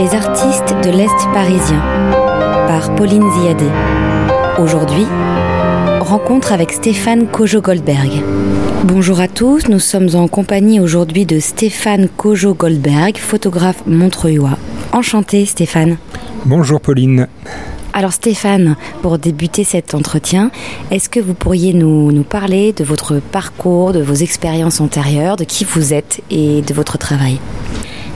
Les artistes de l'Est parisien par Pauline Ziadé. Aujourd'hui, rencontre avec Stéphane Kojo-Goldberg. Bonjour à tous, nous sommes en compagnie aujourd'hui de Stéphane Kojo-Goldberg, photographe montreuillois. Enchanté Stéphane. Bonjour Pauline. Alors Stéphane, pour débuter cet entretien, est-ce que vous pourriez nous, nous, parler de votre parcours, de vos expériences antérieures, de qui vous êtes et de votre travail?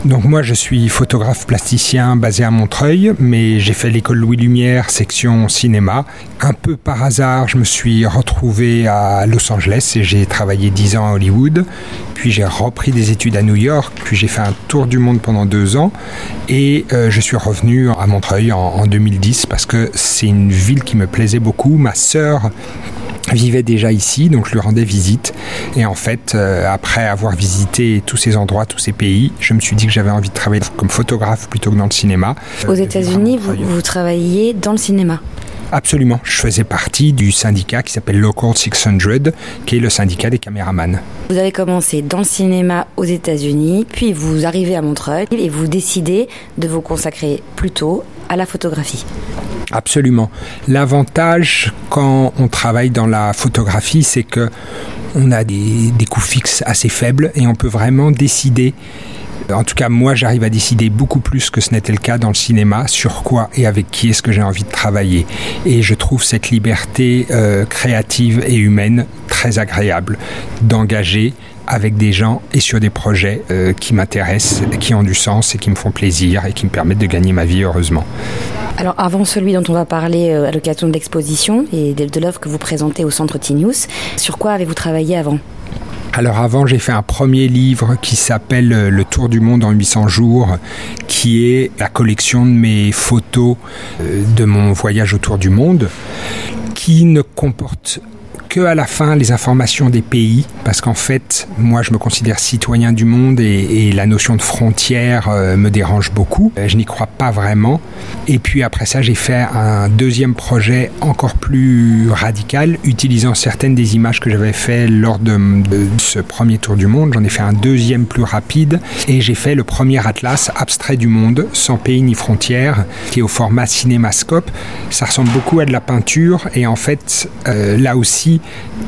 Donc moi je suis photographe plasticien basé à Montreuil, mais j'ai fait l'école Louis Lumière, section cinéma. Un peu par hasard, je me suis retrouvé à Los Angeles et j'ai travaillé 10 ans à Hollywood. Puis j'ai repris des études à New York, puis j'ai fait un tour du monde pendant deux ans et euh, je suis revenu à Montreuil en, en 2010 parce que c'est une ville qui me plaisait beaucoup. Ma sœur vivait déjà ici, donc je lui rendais visite. Et en fait, euh, après avoir visité tous ces endroits, tous ces pays, je me suis dit que j'avais envie de travailler comme photographe plutôt que dans le cinéma. Aux États-Unis, vous, vous travailliez dans le cinéma Absolument. Je faisais partie du syndicat qui s'appelle Local 600, qui est le syndicat des caméramans. Vous avez commencé dans le cinéma aux États-Unis, puis vous arrivez à Montreuil et vous décidez de vous consacrer plutôt à la photographie. Absolument. L'avantage quand on travaille dans la photographie, c'est que on a des, coûts fixes assez faibles et on peut vraiment décider en tout cas, moi, j'arrive à décider beaucoup plus que ce n'était le cas dans le cinéma sur quoi et avec qui est-ce que j'ai envie de travailler. Et je trouve cette liberté euh, créative et humaine très agréable d'engager avec des gens et sur des projets euh, qui m'intéressent, qui ont du sens et qui me font plaisir et qui me permettent de gagner ma vie heureusement. Alors avant celui dont on va parler euh, à l'occasion de l'exposition et de, l'œuvre que vous présentez au Centre Tinius, sur quoi avez-vous travaillé avant? Alors avant, j'ai fait un premier livre qui s'appelle Le Tour du monde en 800 jours, qui est la collection de mes photos de mon voyage autour du monde, qui ne comporte que à la fin les informations des pays, parce qu'en fait, moi je me considère citoyen du monde et, la notion de frontière euh, me dérange beaucoup. Je n'y crois pas vraiment. Et puis après ça, j'ai fait un deuxième projet encore plus radical, utilisant certaines des images que j'avais fait lors de, de, ce premier tour du monde. J'en ai fait un deuxième plus rapide et j'ai fait le premier atlas abstrait du monde, sans pays ni frontières, qui est au format cinémascope. Ça ressemble beaucoup à de la peinture et en fait, euh, là aussi,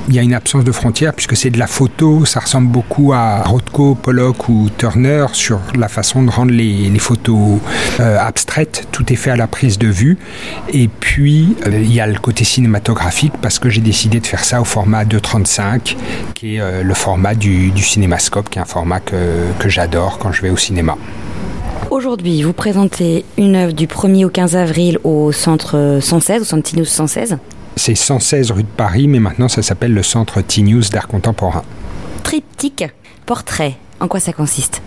il y a une absence de frontières puisque c'est de la photo, ça ressemble beaucoup à Rothko, Pollock ou Turner sur la façon de rendre les, photos euh, abstraites. Tout est fait à la prise de vue. Et puis, euh, il y a le côté cinématographique parce que j'ai décidé de faire ça au format 2.35, qui est euh, le format du, cinémascope, qui est un format que, que j'adore quand je vais au cinéma. Aujourd'hui, vous présentez une œuvre du 1er au 15 avril au centre 116, au centre Tinus 116. C'est 116 rue de Paris, mais maintenant ça s'appelle le centre T-News d'art contemporain. Triptyque, portrait, en quoi ça consiste?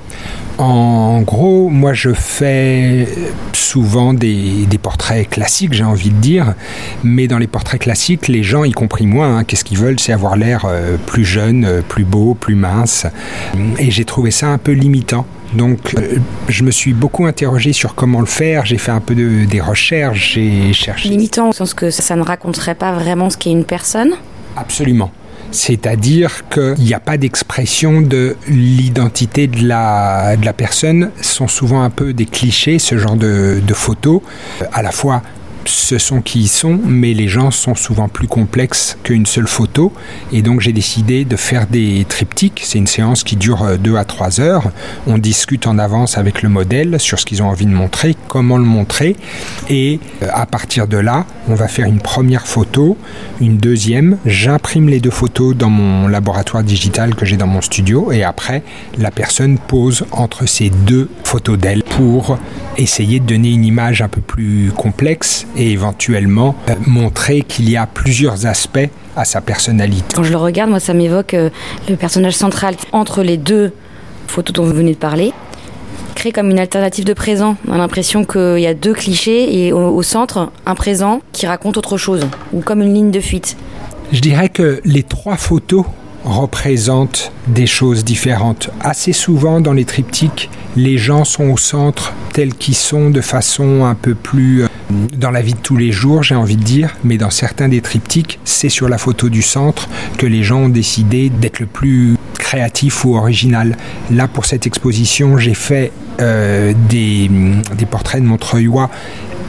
En gros, moi je fais souvent des, des portraits classiques, j'ai envie de dire, mais dans les portraits classiques, les gens, y compris moi, hein, qu'est-ce qu'ils veulent? C'est avoir l'air euh, plus jeune, euh, plus beau, plus mince. Et j'ai trouvé ça un peu limitant. Donc, euh, je me suis beaucoup interrogé sur comment le faire. J'ai fait un peu de, des recherches. J'ai cherché. Limitant au sens que ça, ça ne raconterait pas vraiment ce qu'est une personne Absolument. C'est-à-dire qu'il n'y a pas d'expression de l'identité de la, de la personne. Ce sont souvent un peu des clichés, ce genre de, de photos. À la fois ce sont qui y sont, mais les gens sont souvent plus complexes qu'une seule photo. Et donc j'ai décidé de faire des triptyques. C'est une séance qui dure 2 à 3 heures. On discute en avance avec le modèle sur ce qu'ils ont envie de montrer, comment le montrer. Et à partir de là, on va faire une première photo, une deuxième. J'imprime les deux photos dans mon laboratoire digital que j'ai dans mon studio. Et après, la personne pose entre ces deux photos d'elle pour essayer de donner une image un peu plus complexe et éventuellement euh, montrer qu'il y a plusieurs aspects à sa personnalité. Quand je le regarde, moi ça m'évoque euh, le personnage central entre les deux photos dont vous venez de parler crée comme une alternative de présent. On a l'impression qu'il y a deux clichés et au, au, centre, un présent qui raconte autre chose, ou comme une ligne de fuite. Je dirais que les trois photos représentent des choses différentes. Assez souvent dans les triptyques, les gens sont au centre tels qu'ils sont de façon un peu plus dans la vie de tous les jours, j'ai envie de dire, mais dans certains des triptyques, c'est sur la photo du centre que les gens ont décidé d'être le plus créatif ou original. Là, pour cette exposition, j'ai fait euh, des, des portraits de Montreuilois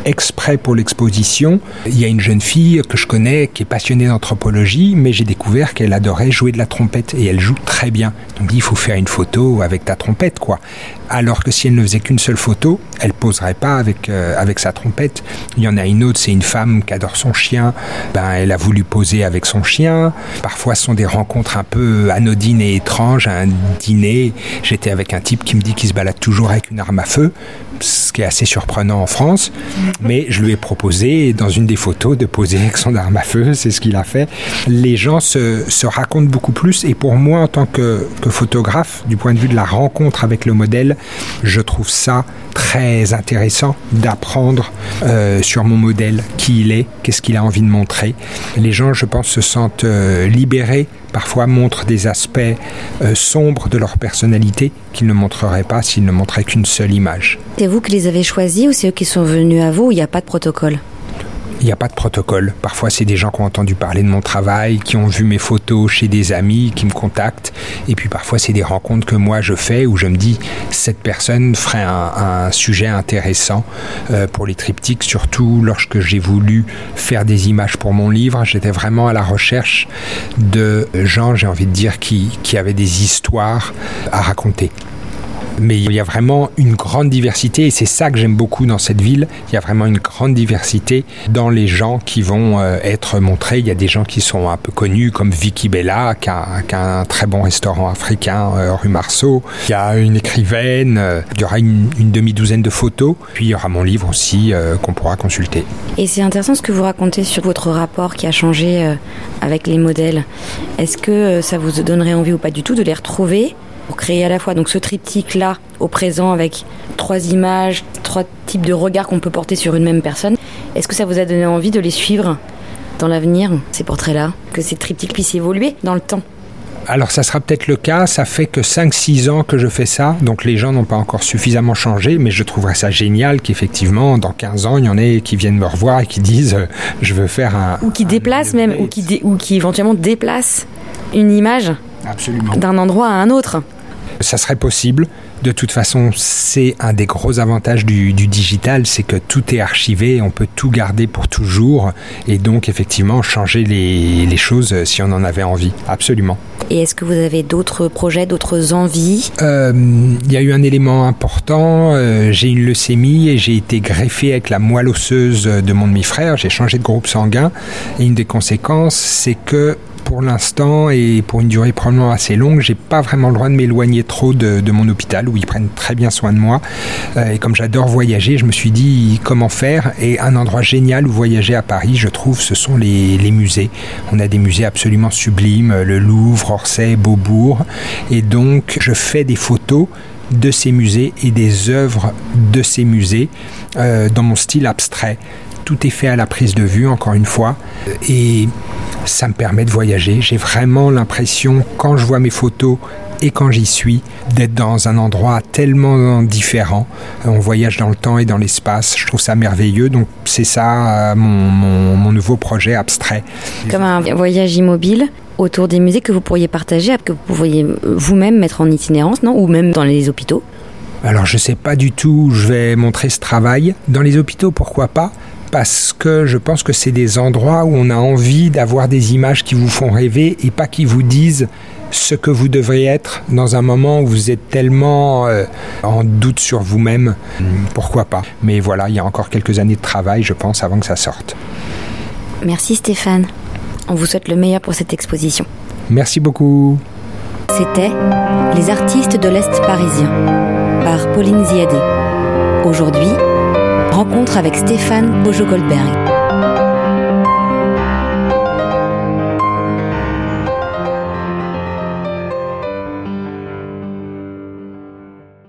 exprès pour l'exposition. Il y a une jeune fille que je connais qui est passionnée d'anthropologie, mais j'ai découvert qu'elle adorait jouer de la trompette et elle joue très bien. Donc il faut faire une photo avec ta trompette, quoi. Alors que si elle ne faisait qu'une seule photo, elle poserait pas avec euh, avec sa trompette. Il y en a une autre, c'est une femme qui adore son chien. Ben elle a voulu poser avec son chien. Parfois, ce sont des rencontres un peu anodines et étranges. À un dîner, j'étais avec un type qui me dit qu'il se balade toujours avec une arme à feu, ce qui est assez surprenant en France mais je lui ai proposé dans une des photos de poser avec son arme à feu, c'est ce qu'il a fait. Les gens se, racontent beaucoup plus et pour moi en tant que, que, photographe, du point de vue de la rencontre avec le modèle, je trouve ça très intéressant d'apprendre euh, sur mon modèle qui il est, qu'est-ce qu'il a envie de montrer. Les gens, je pense, se sentent euh, libérés parfois montrent des aspects euh, sombres de leur personnalité qu'ils ne montreraient pas s'ils ne montraient qu'une seule image. C'est vous qui les avez choisis ou c'est eux qui sont venus à vous ou il n'y a pas de protocole? Il n'y a pas de protocole. Parfois, c'est des gens qui ont entendu parler de mon travail, qui ont vu mes photos chez des amis, qui me contactent. Et puis parfois, c'est des rencontres que moi je fais où je me dis cette personne ferait un, sujet intéressant euh, pour les triptyques, surtout lorsque j'ai voulu faire des images pour mon livre. J'étais vraiment à la recherche de gens, j'ai envie de dire, qui avaient des histoires à raconter mais il y a vraiment une grande diversité et c'est ça que j'aime beaucoup dans cette ville. Il y a vraiment une grande diversité dans les gens qui vont euh, être montrés. Il y a des gens qui sont un peu connus comme Vicky Bella qui a, un très bon restaurant africain euh, rue Marceau. Il y a une écrivaine. Euh, il y aura une, une demi-douzaine de photos. Puis il y aura mon livre aussi qu'on pourra consulter. Et c'est intéressant ce que vous racontez sur votre rapport qui a changé avec les modèles. Est-ce que ça vous donnerait envie ou pas du tout de les retrouver? Pour créer à la fois. Donc ce triptyque là au présent avec trois images, trois types de regards qu'on peut porter sur une même personne. Est-ce que ça vous a donné envie de les suivre dans l'avenir, ces portraits-là, que ces triptyques puissent évoluer dans le temps? Alors ça sera peut-être le cas, ça fait que 5-6 ans que je fais ça, donc les gens n'ont pas encore suffisamment changé, mais je trouverais ça génial qu'effectivement dans 15 ans il y en ait qui viennent me revoir et qui disent euh, je veux faire un... Ou qui déplacent même, ou qui, ou qui éventuellement déplacent une image d'un endroit à un autre ça serait possible. De toute façon, c'est un des gros avantages du, du digital, c'est que tout est archivé, on peut tout garder pour toujours, et donc effectivement changer les, les choses si on en avait envie, absolument. Et est-ce que vous avez d'autres projets, d'autres envies? Euh, Il y a eu un élément important, euh, j'ai une leucémie et j'ai été greffé avec la moelle osseuse de mon demi-frère, j'ai changé de groupe sanguin, et une des conséquences, c'est que pour l'instant et pour une durée probablement assez longue, j'ai pas vraiment le droit de m'éloigner trop de, mon hôpital où ils prennent très bien soin de moi. Euh, et comme j'adore voyager, je me suis dit comment faire. Et un endroit génial où voyager à Paris, je trouve, ce sont les, les musées. On a des musées absolument sublimes, le Louvre, Orsay, Beaubourg. Et donc, je fais des photos de ces musées et des œuvres de ces musées euh, dans mon style abstrait. Tout est fait à la prise de vue, encore une fois. Et ça me permet de voyager. J'ai vraiment l'impression, quand je vois mes photos et quand j'y suis, d'être dans un endroit tellement différent. On voyage dans le temps et dans l'espace. Je trouve ça merveilleux. Donc c'est ça mon, mon, mon, nouveau projet abstrait. Comme un voyage immobile autour des musées que vous pourriez partager, que vous pourriez vous-même mettre en itinérance, non? Ou même dans les hôpitaux? Alors je sais pas du tout où je vais montrer ce travail. Dans les hôpitaux, pourquoi pas? Parce que je pense que c'est des endroits où on a envie d'avoir des images qui vous font rêver et pas qui vous disent ce que vous devriez être dans un moment où vous êtes tellement euh, en doute sur vous-même. Pourquoi pas Mais voilà, il y a encore quelques années de travail, je pense, avant que ça sorte. Merci Stéphane. On vous souhaite le meilleur pour cette exposition. Merci beaucoup. C'était Les artistes de l'Est parisien par Pauline Ziadé. Aujourd'hui, rencontre avec Stéphane Bojo-Goldberg.